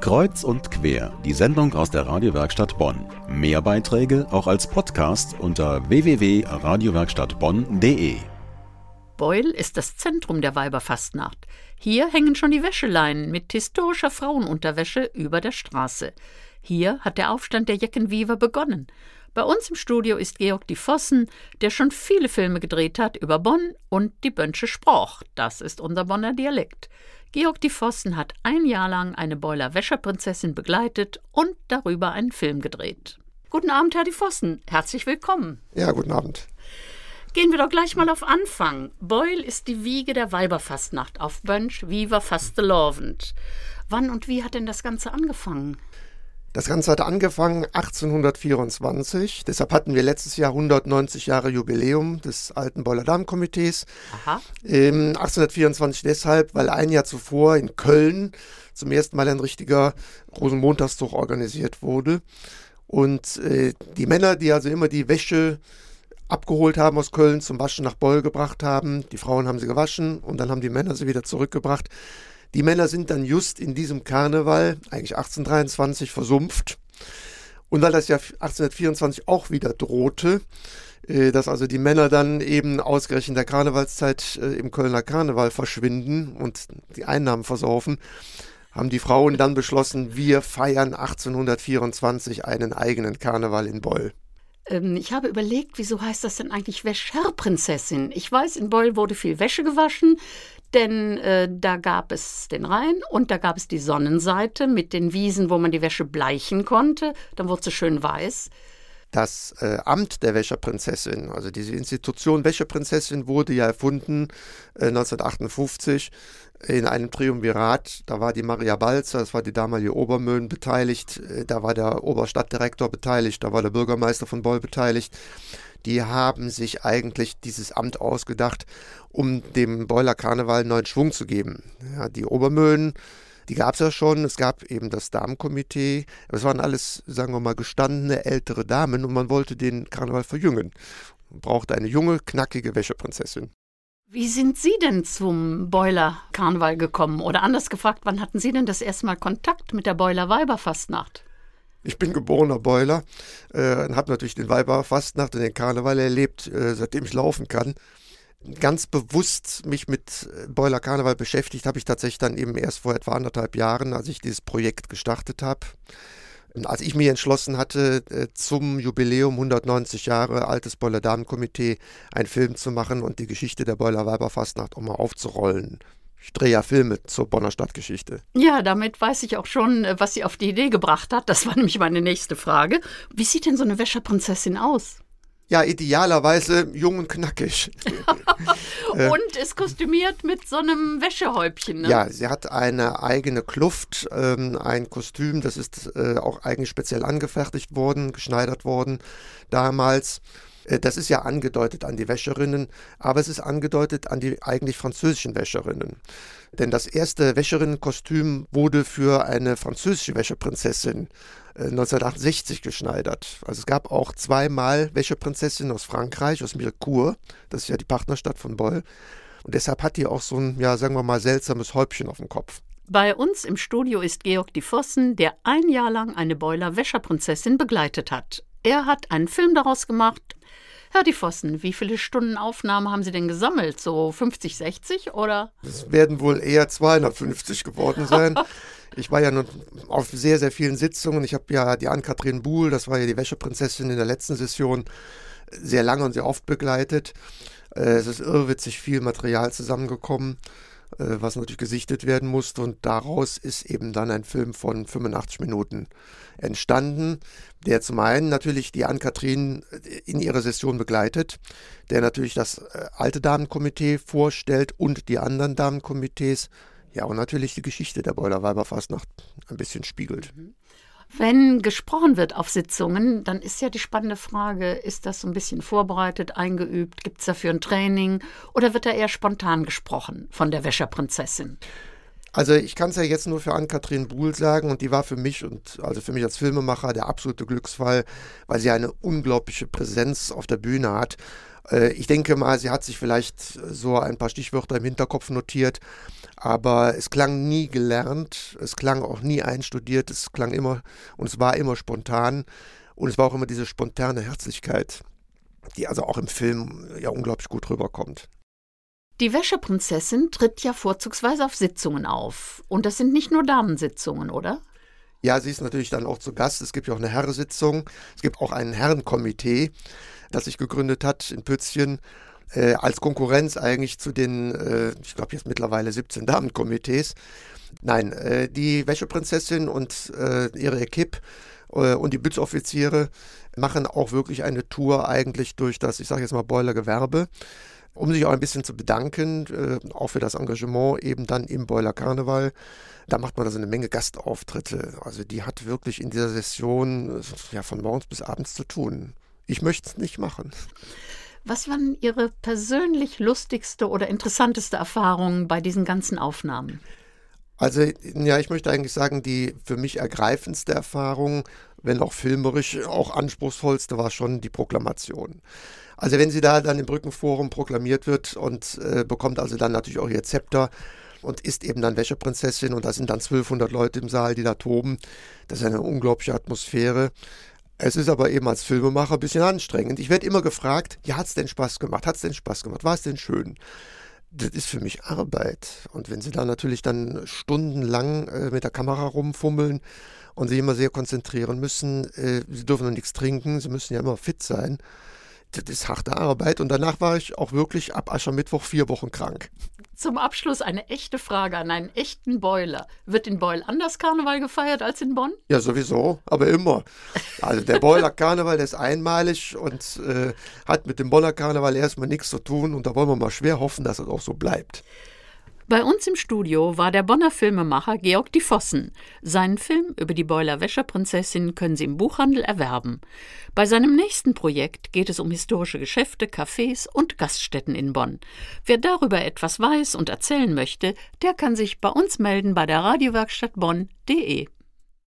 Kreuz und quer, die Sendung aus der Radiowerkstatt Bonn. Mehr Beiträge auch als Podcast unter www.radiowerkstattbonn.de. Beul ist das Zentrum der Weiberfastnacht. Hier hängen schon die Wäscheleinen mit historischer Frauenunterwäsche über der Straße. Hier hat der Aufstand der Jeckenwiever begonnen. Bei uns im Studio ist Georg die Vossen, der schon viele Filme gedreht hat über Bonn und die Bönsche Sproch. Das ist unser Bonner Dialekt. Georg die Vossen hat ein Jahr lang eine Beuler Wäscherprinzessin begleitet und darüber einen Film gedreht. Guten Abend, Herr die Vossen. Herzlich willkommen. Ja, guten Abend. Gehen wir doch gleich mal auf Anfang. Beul ist die Wiege der Weiberfastnacht auf Bönsch Viva Fastelovend. Wann und wie hat denn das Ganze angefangen? Das Ganze hat angefangen 1824. Deshalb hatten wir letztes Jahr 190 Jahre Jubiläum des alten Beuler Dammkomitees. Ähm, 1824 deshalb, weil ein Jahr zuvor in Köln zum ersten Mal ein richtiger Rosenmontagszug organisiert wurde. Und äh, die Männer, die also immer die Wäsche abgeholt haben aus Köln, zum Waschen nach Beul gebracht haben, die Frauen haben sie gewaschen und dann haben die Männer sie wieder zurückgebracht die Männer sind dann just in diesem Karneval, eigentlich 1823, versumpft. Und weil das ja 1824 auch wieder drohte, äh, dass also die Männer dann eben ausgerechnet der Karnevalszeit äh, im Kölner Karneval verschwinden und die Einnahmen versaufen, haben die Frauen dann beschlossen, wir feiern 1824 einen eigenen Karneval in Boll. Ähm, ich habe überlegt, wieso heißt das denn eigentlich Wäscherprinzessin? Ich weiß, in Beul wurde viel Wäsche gewaschen denn äh, da gab es den Rhein und da gab es die Sonnenseite mit den Wiesen, wo man die Wäsche bleichen konnte. Dann wurde sie schön weiß. Das äh, Amt der Wäscherprinzessin, also diese Institution Wäscherprinzessin, wurde ja erfunden äh, 1958 in einem Triumvirat. Da war die Maria Balzer, das war die damalige Obermöhn, beteiligt. Äh, da war der Oberstadtdirektor beteiligt. Da war der Bürgermeister von Boll beteiligt die haben sich eigentlich dieses Amt ausgedacht, um dem Boiler Karneval neuen Schwung zu geben. Ja, die Obermöhlen, die gab es ja schon. Es gab eben das Damenkomitee. Es waren alles, sagen wir mal, gestandene ältere Damen und man wollte den Karneval verjüngen. Man brauchte eine junge, knackige Wäscheprinzessin. Wie sind Sie denn zum Boiler Karneval gekommen? Oder anders gefragt, wann hatten Sie denn das erste Mal Kontakt mit der Boiler Weiberfastnacht? Ich bin geborener Beuler äh, und habe natürlich den Weiberfastnacht und den Karneval erlebt, äh, seitdem ich laufen kann. Ganz bewusst mich mit äh, Beuler Karneval beschäftigt habe ich tatsächlich dann eben erst vor etwa anderthalb Jahren, als ich dieses Projekt gestartet habe. Als ich mich entschlossen hatte, äh, zum Jubiläum 190 Jahre Altes Beuler Damenkomitee einen Film zu machen und die Geschichte der Beuler Weiberfastnacht auch mal aufzurollen. Ich drehe ja Filme zur Bonner Stadtgeschichte. Ja, damit weiß ich auch schon, äh, was sie auf die Idee gebracht hat. Das war nämlich meine nächste Frage. Wie sieht denn so eine Wäscherprinzessin aus? Ja, idealerweise jung und knackig. Äh, und ist kostümiert mit so einem Wäschehäubchen. Ne? Ja, sie hat eine eigene Kluft, ähm, ein Kostüm, das ist äh, auch eigentlich speziell angefertigt worden, geschneidert worden damals. Äh, das ist ja angedeutet an die Wäscherinnen, aber es ist angedeutet an die eigentlich französischen Wäscherinnen. Denn das erste Wäscherinnenkostüm wurde für eine französische Wäscheprinzessin 1968 äh, geschneidert. Also es gab auch zweimal Wäscheprinzessinnen aus Frankreich, aus Mirecourt, das ist ja die Partnerstadt von Boll. Und deshalb hat die auch so ein, ja, sagen wir mal, seltsames Häubchen auf dem Kopf. Bei uns im Studio ist Georg die Vossen, der ein Jahr lang eine Beuler Wäscherprinzessin begleitet hat. Er hat einen Film daraus gemacht Herr die Vossen, wie viele Stunden Aufnahme haben Sie denn gesammelt? So 50, 60 oder? Es werden wohl eher 250 geworden sein. ich war ja nun auf sehr, sehr vielen Sitzungen. Ich habe ja die Ann-Kathrin Buhl, das war ja die Wäscheprinzessin in der letzten Session, sehr lange und sehr oft begleitet. Äh, es ist irrwitzig viel Material zusammengekommen. Äh, was natürlich gesichtet werden musste. Und daraus ist eben dann ein Film von 85 Minuten entstanden, der zum einen natürlich die Ann-Kathrin äh, in ihrer Session begleitet, der natürlich das äh, alte Damenkomitee vorstellt und die anderen Damenkomitees. Ja, und natürlich die Geschichte der Boiler Weiberfastnacht ein bisschen spiegelt. Mhm. Wenn gesprochen wird auf Sitzungen, dann ist ja die spannende Frage, ist das so ein bisschen vorbereitet, eingeübt? Gibt es dafür ein Training? Oder wird da eher spontan gesprochen von der Wäscherprinzessin? Also ich kann es ja jetzt nur für Ann-Kathrin Buhl sagen und die war für mich und also für mich als Filmemacher der absolute Glücksfall, weil sie eine unglaubliche Präsenz auf der Bühne hat. Äh, ich denke mal, sie hat sich vielleicht so ein paar Stichwörter im Hinterkopf notiert, aber es klang nie gelernt, es klang auch nie einstudiert, es klang immer und es war immer spontan und es war auch immer diese spontane Herzlichkeit, die also auch im Film ja unglaublich gut rüberkommt. Die Wäscheprinzessin tritt ja vorzugsweise auf Sitzungen auf. Und das sind nicht nur Damensitzungen, oder? Ja, sie ist natürlich dann auch zu Gast. Es gibt ja auch eine Herrensitzung. Es gibt auch ein Herrenkomitee, das sich gegründet hat in Pützchen. Äh, als Konkurrenz eigentlich zu den, äh, ich glaube jetzt mittlerweile 17 Damenkomitees. Nein, äh, die Wäscheprinzessin und äh, ihre Equipe äh, und die Bützoffiziere machen auch wirklich eine Tour eigentlich durch das, ich sage jetzt mal, Boilergewerbe um sich auch ein bisschen zu bedanken, äh, auch für das Engagement eben dann im Boiler Karneval. Da macht man also eine Menge Gastauftritte. Also die hat wirklich in dieser Session ja, von morgens bis abends zu tun. Ich möchte es nicht machen. Was waren Ihre persönlich lustigste oder interessanteste Erfahrungen bei diesen ganzen Aufnahmen? Also, ja, ich möchte eigentlich sagen, die für mich ergreifendste Erfahrung, wenn auch filmerisch auch anspruchsvollste, war schon die Proklamation. Also wenn sie da dann im Brückenforum proklamiert wird und äh, bekommt also dann natürlich auch ihr Zepter und ist eben dann Wäscheprinzessin und da sind dann 1200 Leute im Saal, die da toben. Das ist eine unglaubliche Atmosphäre. Es ist aber eben als Filmemacher ein bisschen anstrengend. Ich werde immer gefragt, ja, hat es denn Spaß gemacht? Hat es denn Spaß gemacht? War es denn schön? Das ist für mich Arbeit. Und wenn sie da natürlich dann stundenlang äh, mit der Kamera rumfummeln und sich immer sehr konzentrieren müssen, äh, sie dürfen noch nichts trinken, sie müssen ja immer fit sein das ist harte Arbeit. Und danach war ich auch wirklich ab Aschermittwoch vier Wochen krank. Zum Abschluss eine echte Frage an einen echten Boiler. Wird in Beul anders Karneval gefeiert als in Bonn? Ja, sowieso, aber immer. Also der Beuler Karneval, der ist einmalig und äh, hat mit dem Bonner Karneval erstmal nichts zu tun. Und da wollen wir mal schwer hoffen, dass es auch so bleibt. Bei uns im Studio war der Bonner Filmemacher Georg die Vossen. Seinen Film über die Beuler Wäscherprinzessin können Sie im Buchhandel erwerben. Bei seinem nächsten Projekt geht es um historische Geschäfte, Cafés und Gaststätten in Bonn. Wer darüber etwas weiß und erzählen möchte, der kann sich bei uns melden bei der Radiowerkstatt Bonn.de.